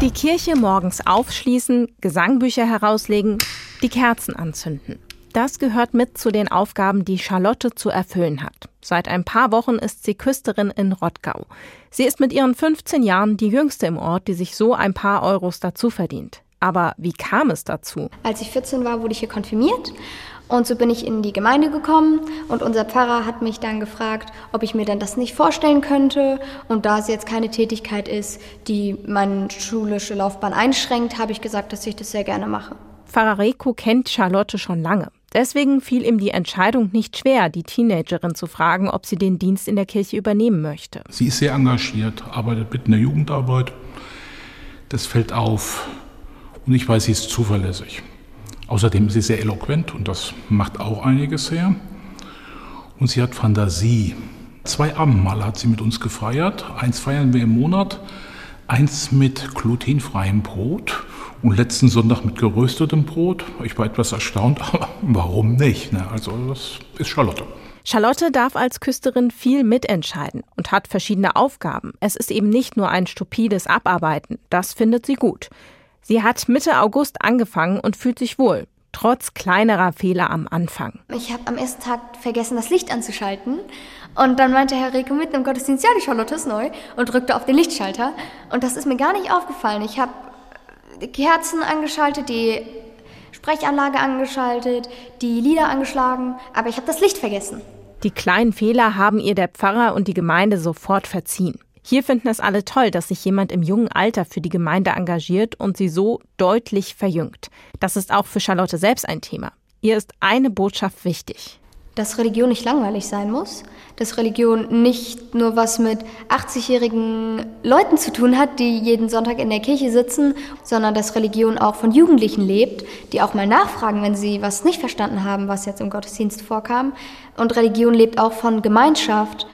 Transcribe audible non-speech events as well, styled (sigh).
Die Kirche morgens aufschließen, Gesangbücher herauslegen, die Kerzen anzünden. Das gehört mit zu den Aufgaben, die Charlotte zu erfüllen hat. Seit ein paar Wochen ist sie Küsterin in Rottgau. Sie ist mit ihren 15 Jahren die jüngste im Ort, die sich so ein paar Euros dazu verdient. Aber wie kam es dazu? Als ich 14 war, wurde ich hier konfirmiert und so bin ich in die Gemeinde gekommen und unser Pfarrer hat mich dann gefragt, ob ich mir dann das nicht vorstellen könnte. Und da es jetzt keine Tätigkeit ist, die meine schulische Laufbahn einschränkt, habe ich gesagt, dass ich das sehr gerne mache. Pfarrer Reko kennt Charlotte schon lange. Deswegen fiel ihm die Entscheidung nicht schwer, die Teenagerin zu fragen, ob sie den Dienst in der Kirche übernehmen möchte. Sie ist sehr engagiert, arbeitet mit in der Jugendarbeit. Das fällt auf. Und ich weiß, sie ist zuverlässig. Außerdem ist sie sehr eloquent und das macht auch einiges her. Und sie hat Fantasie. Zwei Abendmahle hat sie mit uns gefeiert. Eins feiern wir im Monat, eins mit glutenfreiem Brot und letzten Sonntag mit geröstetem Brot. Ich war etwas erstaunt, (laughs) aber warum nicht? Ne? Also das ist Charlotte. Charlotte darf als Küsterin viel mitentscheiden und hat verschiedene Aufgaben. Es ist eben nicht nur ein stupides Abarbeiten. Das findet sie gut. Sie hat Mitte August angefangen und fühlt sich wohl, trotz kleinerer Fehler am Anfang. Ich habe am ersten Tag vergessen, das Licht anzuschalten. Und dann meinte Herr Reke mitten im Gottesdienst, ja, die Charlotte ist neu und drückte auf den Lichtschalter. Und das ist mir gar nicht aufgefallen. Ich habe die Kerzen angeschaltet, die Sprechanlage angeschaltet, die Lieder angeschlagen, aber ich habe das Licht vergessen. Die kleinen Fehler haben ihr der Pfarrer und die Gemeinde sofort verziehen. Hier finden es alle toll, dass sich jemand im jungen Alter für die Gemeinde engagiert und sie so deutlich verjüngt. Das ist auch für Charlotte selbst ein Thema. Ihr ist eine Botschaft wichtig. Dass Religion nicht langweilig sein muss, dass Religion nicht nur was mit 80-jährigen Leuten zu tun hat, die jeden Sonntag in der Kirche sitzen, sondern dass Religion auch von Jugendlichen lebt, die auch mal nachfragen, wenn sie was nicht verstanden haben, was jetzt im Gottesdienst vorkam. Und Religion lebt auch von Gemeinschaft.